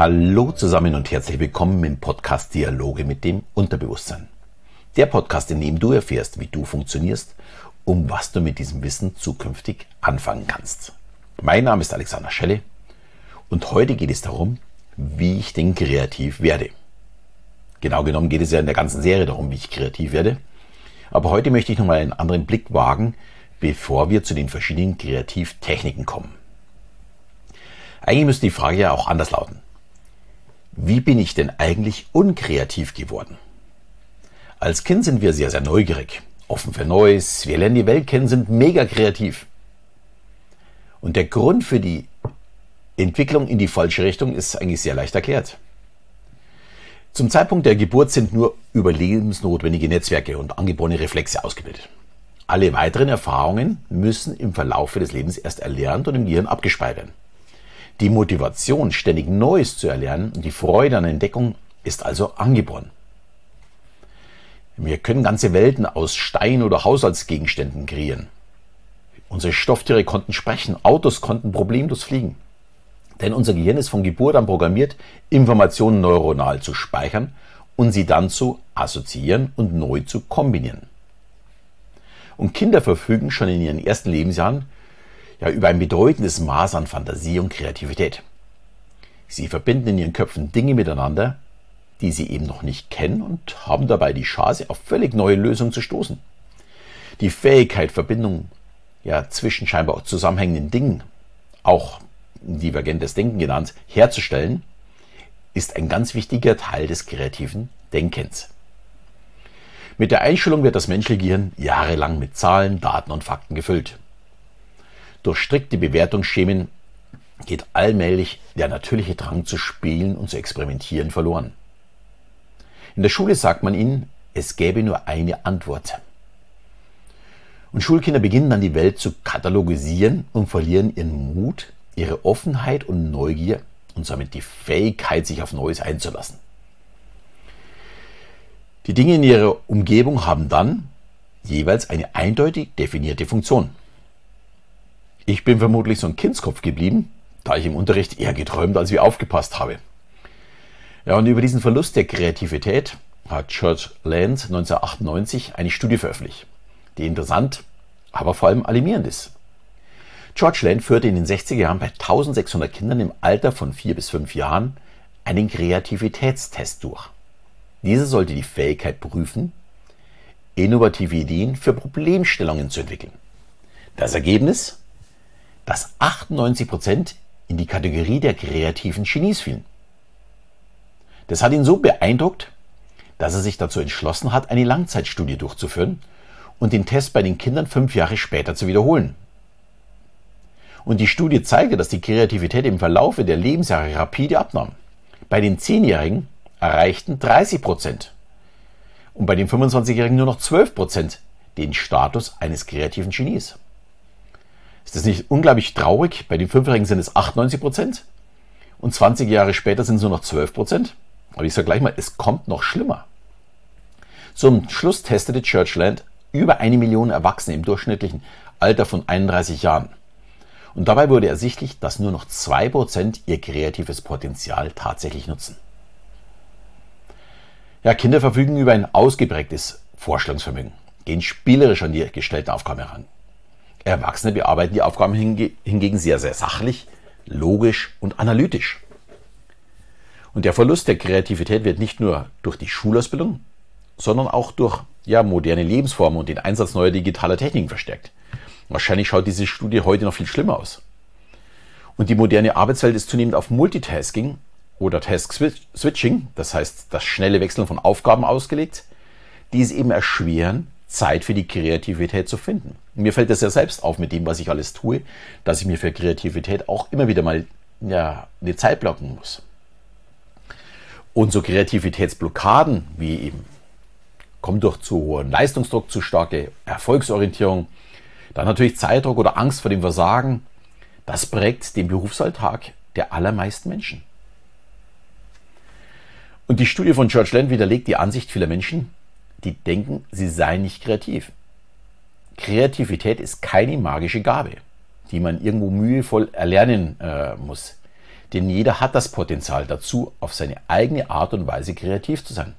Hallo zusammen und herzlich willkommen im Podcast Dialoge mit dem Unterbewusstsein. Der Podcast, in dem du erfährst, wie du funktionierst, um was du mit diesem Wissen zukünftig anfangen kannst. Mein Name ist Alexander Schelle und heute geht es darum, wie ich denn kreativ werde. Genau genommen geht es ja in der ganzen Serie darum, wie ich kreativ werde. Aber heute möchte ich nochmal einen anderen Blick wagen, bevor wir zu den verschiedenen Kreativtechniken kommen. Eigentlich müsste die Frage ja auch anders lauten. Wie bin ich denn eigentlich unkreativ geworden? Als Kind sind wir sehr, sehr neugierig, offen für Neues, wir lernen die Welt kennen, sind mega kreativ. Und der Grund für die Entwicklung in die falsche Richtung ist eigentlich sehr leicht erklärt. Zum Zeitpunkt der Geburt sind nur überlebensnotwendige Netzwerke und angeborene Reflexe ausgebildet. Alle weiteren Erfahrungen müssen im Verlaufe des Lebens erst erlernt und im Gehirn abgespeichert werden. Die Motivation, ständig Neues zu erlernen die Freude an Entdeckung ist also angeboren. Wir können ganze Welten aus Stein oder Haushaltsgegenständen kreieren. Unsere Stofftiere konnten sprechen, Autos konnten problemlos fliegen. Denn unser Gehirn ist von Geburt an programmiert, Informationen neuronal zu speichern und sie dann zu assoziieren und neu zu kombinieren. Und Kinder verfügen schon in ihren ersten Lebensjahren ja, über ein bedeutendes Maß an Fantasie und Kreativität. Sie verbinden in ihren Köpfen Dinge miteinander, die sie eben noch nicht kennen und haben dabei die Chance, auf völlig neue Lösungen zu stoßen. Die Fähigkeit, Verbindungen ja, zwischen scheinbar auch zusammenhängenden Dingen, auch divergentes Denken genannt, herzustellen, ist ein ganz wichtiger Teil des kreativen Denkens. Mit der Einstellung wird das menschliche Gehirn jahrelang mit Zahlen, Daten und Fakten gefüllt. Durch strikte Bewertungsschemen geht allmählich der natürliche Drang zu spielen und zu experimentieren verloren. In der Schule sagt man ihnen, es gäbe nur eine Antwort. Und Schulkinder beginnen dann die Welt zu katalogisieren und verlieren ihren Mut, ihre Offenheit und Neugier und somit die Fähigkeit, sich auf Neues einzulassen. Die Dinge in ihrer Umgebung haben dann jeweils eine eindeutig definierte Funktion. Ich bin vermutlich so ein Kindskopf geblieben, da ich im Unterricht eher geträumt als wie aufgepasst habe. Ja, und über diesen Verlust der Kreativität hat George Land 1998 eine Studie veröffentlicht, die interessant, aber vor allem alarmierend ist. George Land führte in den 60er Jahren bei 1600 Kindern im Alter von 4 bis 5 Jahren einen Kreativitätstest durch. Dieser sollte die Fähigkeit prüfen, innovative Ideen für Problemstellungen zu entwickeln. Das Ergebnis? Dass 98 Prozent in die Kategorie der kreativen Genies fielen. Das hat ihn so beeindruckt, dass er sich dazu entschlossen hat, eine Langzeitstudie durchzuführen und den Test bei den Kindern fünf Jahre später zu wiederholen. Und die Studie zeigte, dass die Kreativität im Verlaufe der Lebensjahre rapide abnahm. Bei den Zehnjährigen erreichten 30 Prozent und bei den 25-Jährigen nur noch 12 Prozent den Status eines kreativen Genies. Ist das nicht unglaublich traurig? Bei den Fünfjährigen sind es 98 Prozent und 20 Jahre später sind es nur noch 12 Prozent. Aber ich sage gleich mal, es kommt noch schlimmer. Zum Schluss testete Churchland über eine Million Erwachsene im durchschnittlichen Alter von 31 Jahren. Und dabei wurde ersichtlich, dass nur noch 2% ihr kreatives Potenzial tatsächlich nutzen. Ja, Kinder verfügen über ein ausgeprägtes Vorstellungsvermögen, gehen spielerisch an die gestellten Aufgaben heran. Erwachsene bearbeiten die Aufgaben hingegen sehr, sehr sachlich, logisch und analytisch. Und der Verlust der Kreativität wird nicht nur durch die Schulausbildung, sondern auch durch ja, moderne Lebensformen und den Einsatz neuer digitaler Techniken verstärkt. Wahrscheinlich schaut diese Studie heute noch viel schlimmer aus. Und die moderne Arbeitswelt ist zunehmend auf Multitasking oder Task-Switching, das heißt das schnelle Wechseln von Aufgaben ausgelegt, die es eben erschweren, Zeit für die Kreativität zu finden. Mir fällt das ja selbst auf mit dem, was ich alles tue, dass ich mir für Kreativität auch immer wieder mal ja, eine Zeit blocken muss. Und so Kreativitätsblockaden wie eben kommt durch zu hohen Leistungsdruck, zu starke Erfolgsorientierung, dann natürlich Zeitdruck oder Angst vor dem Versagen, das prägt den Berufsalltag der allermeisten Menschen. Und die Studie von George Land widerlegt die Ansicht vieler Menschen, die denken, sie seien nicht kreativ. Kreativität ist keine magische Gabe, die man irgendwo mühevoll erlernen äh, muss. Denn jeder hat das Potenzial dazu, auf seine eigene Art und Weise kreativ zu sein.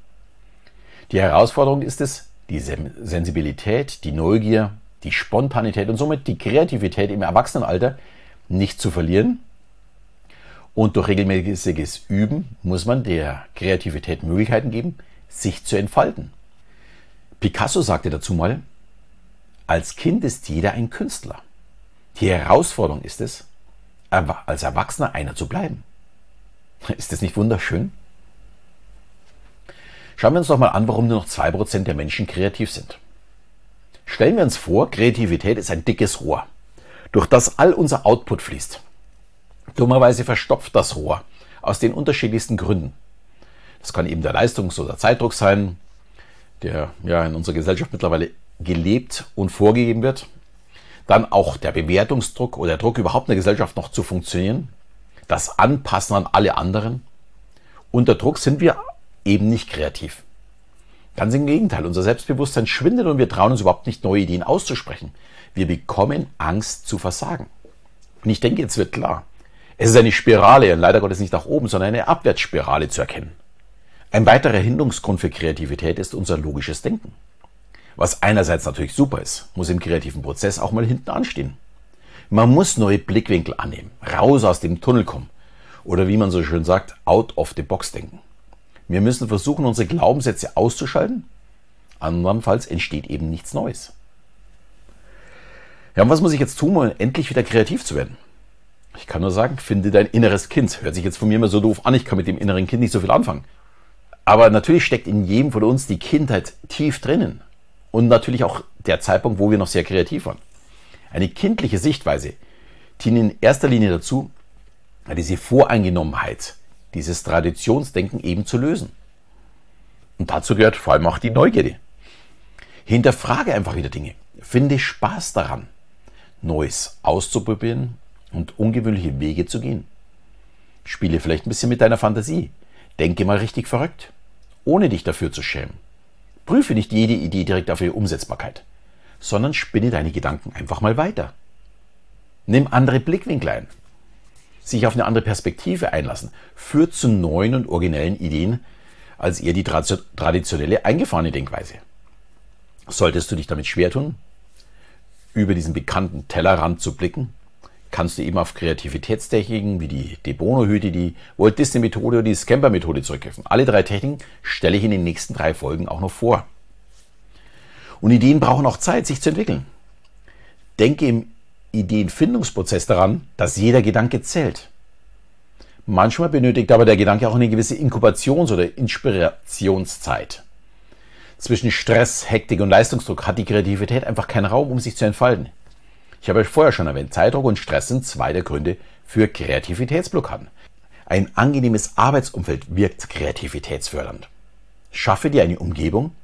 Die Herausforderung ist es, die Sensibilität, die Neugier, die Spontanität und somit die Kreativität im Erwachsenenalter nicht zu verlieren. Und durch regelmäßiges Üben muss man der Kreativität Möglichkeiten geben, sich zu entfalten. Picasso sagte dazu mal, als Kind ist jeder ein Künstler. Die Herausforderung ist es, als Erwachsener einer zu bleiben. Ist das nicht wunderschön? Schauen wir uns doch mal an, warum nur noch 2% der Menschen kreativ sind. Stellen wir uns vor, Kreativität ist ein dickes Rohr, durch das all unser Output fließt. Dummerweise verstopft das Rohr aus den unterschiedlichsten Gründen. Das kann eben der Leistungs- oder Zeitdruck sein, der ja in unserer Gesellschaft mittlerweile gelebt und vorgegeben wird. Dann auch der Bewertungsdruck oder der Druck, überhaupt in der Gesellschaft noch zu funktionieren. Das Anpassen an alle anderen. Unter Druck sind wir eben nicht kreativ. Ganz im Gegenteil, unser Selbstbewusstsein schwindet und wir trauen uns überhaupt nicht, neue Ideen auszusprechen. Wir bekommen Angst zu versagen. Und ich denke, jetzt wird klar, es ist eine Spirale, leider Gottes nicht nach oben, sondern eine Abwärtsspirale zu erkennen. Ein weiterer Hinderungsgrund für Kreativität ist unser logisches Denken. Was einerseits natürlich super ist, muss im kreativen Prozess auch mal hinten anstehen. Man muss neue Blickwinkel annehmen, raus aus dem Tunnel kommen oder wie man so schön sagt, out of the box denken. Wir müssen versuchen, unsere Glaubenssätze auszuschalten. Andernfalls entsteht eben nichts Neues. Ja, und was muss ich jetzt tun, um endlich wieder kreativ zu werden? Ich kann nur sagen, finde dein inneres Kind. Hört sich jetzt von mir immer so doof an, ich kann mit dem inneren Kind nicht so viel anfangen. Aber natürlich steckt in jedem von uns die Kindheit tief drinnen. Und natürlich auch der Zeitpunkt, wo wir noch sehr kreativ waren. Eine kindliche Sichtweise dient in erster Linie dazu, diese Voreingenommenheit dieses Traditionsdenken eben zu lösen. Und dazu gehört vor allem auch die Neugierde. Hinterfrage einfach wieder Dinge. Finde Spaß daran, Neues auszuprobieren und ungewöhnliche Wege zu gehen. Spiele vielleicht ein bisschen mit deiner Fantasie. Denke mal richtig verrückt, ohne dich dafür zu schämen. Prüfe nicht jede Idee direkt auf ihre Umsetzbarkeit, sondern spinne deine Gedanken einfach mal weiter. Nimm andere Blickwinkel ein sich auf eine andere Perspektive einlassen, führt zu neuen und originellen Ideen als eher die traditionelle eingefahrene Denkweise. Solltest du dich damit schwer tun, über diesen bekannten Tellerrand zu blicken, kannst du eben auf Kreativitätstechniken wie die De Bono-Hüte, die Walt Disney-Methode oder die Scamper-Methode zurückgreifen. Alle drei Techniken stelle ich in den nächsten drei Folgen auch noch vor. Und Ideen brauchen auch Zeit, sich zu entwickeln. Denke im Ideenfindungsprozess daran, dass jeder Gedanke zählt. Manchmal benötigt aber der Gedanke auch eine gewisse Inkubations- oder Inspirationszeit. Zwischen Stress, Hektik und Leistungsdruck hat die Kreativität einfach keinen Raum, um sich zu entfalten. Ich habe vorher schon erwähnt, Zeitdruck und Stress sind zwei der Gründe für Kreativitätsblockaden. Ein angenehmes Arbeitsumfeld wirkt kreativitätsfördernd. Schaffe dir eine Umgebung,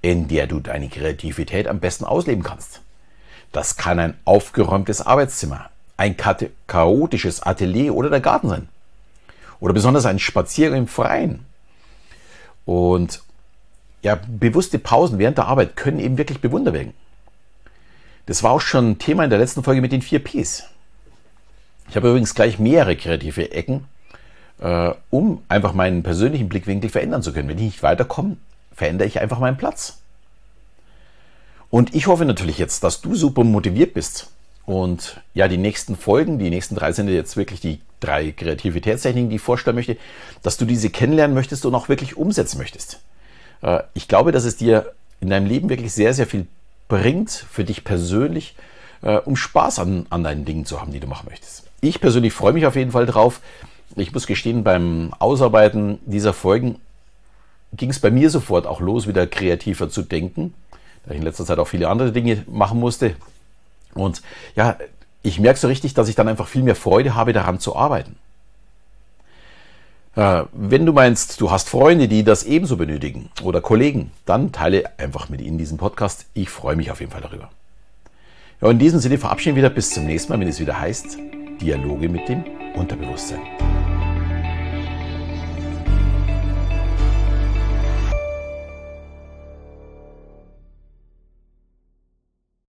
in der du deine Kreativität am besten ausleben kannst. Das kann ein aufgeräumtes Arbeitszimmer, ein chaotisches Atelier oder der Garten sein. Oder besonders ein Spaziergang im Freien. Und ja, bewusste Pausen während der Arbeit können eben wirklich bewundert werden. Das war auch schon Thema in der letzten Folge mit den vier Ps. Ich habe übrigens gleich mehrere kreative Ecken, äh, um einfach meinen persönlichen Blickwinkel verändern zu können. Wenn ich nicht weiterkomme, verändere ich einfach meinen Platz. Und ich hoffe natürlich jetzt, dass du super motiviert bist. Und ja, die nächsten Folgen, die nächsten drei sind jetzt wirklich die drei Kreativitätstechniken, die ich vorstellen möchte, dass du diese kennenlernen möchtest und auch wirklich umsetzen möchtest. Äh, ich glaube, dass es dir in deinem Leben wirklich sehr, sehr viel bringt für dich persönlich, äh, um Spaß an, an deinen Dingen zu haben, die du machen möchtest. Ich persönlich freue mich auf jeden Fall drauf. Ich muss gestehen, beim Ausarbeiten dieser Folgen ging es bei mir sofort auch los, wieder kreativer zu denken da ich in letzter Zeit auch viele andere Dinge machen musste. Und ja, ich merke so richtig, dass ich dann einfach viel mehr Freude habe, daran zu arbeiten. Äh, wenn du meinst, du hast Freunde, die das ebenso benötigen oder Kollegen, dann teile einfach mit ihnen diesen Podcast. Ich freue mich auf jeden Fall darüber. Ja, in diesem Sinne verabschieden wir wieder bis zum nächsten Mal, wenn es wieder heißt Dialoge mit dem Unterbewusstsein.